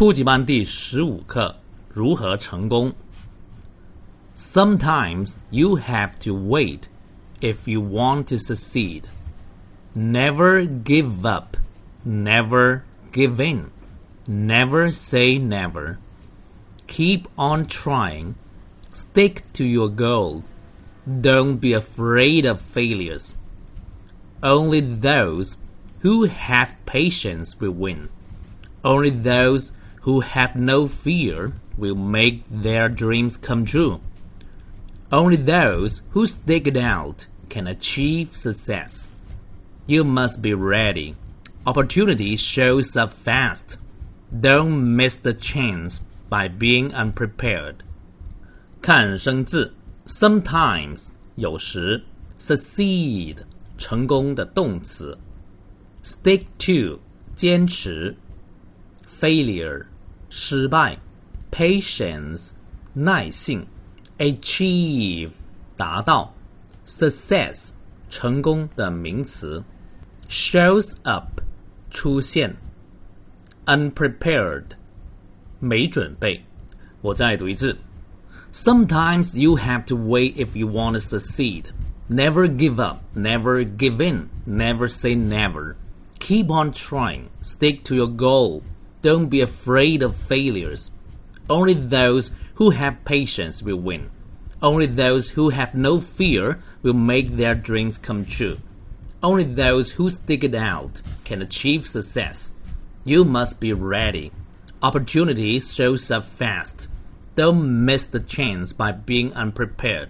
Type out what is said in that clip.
初级班第十五课：如何成功。Sometimes you have to wait if you want to succeed. Never give up. Never give in. Never say never. Keep on trying. Stick to your goal. Don't be afraid of failures. Only those who have patience will win. Only those who have no fear will make their dreams come true. Only those who stick it out can achieve success. You must be ready. Opportunity shows up fast. Don't miss the chance by being unprepared. 看生字，sometimes 有时，succeed 成功的动词，stick to 坚持，failure 失败，patience 耐性，achieve 达到，success 成功的名词，shows up 出现，unprepared 没准备。我再读一次。Sometimes you have to wait if you want to succeed. Never give up, never give in, never say never. Keep on trying, stick to your goal. don't be afraid of failures. Only those who have patience will win. Only those who have no fear will make their dreams come true. Only those who stick it out can achieve success. You must be ready. Opportunity shows up fast. Don't miss the chance by being unprepared.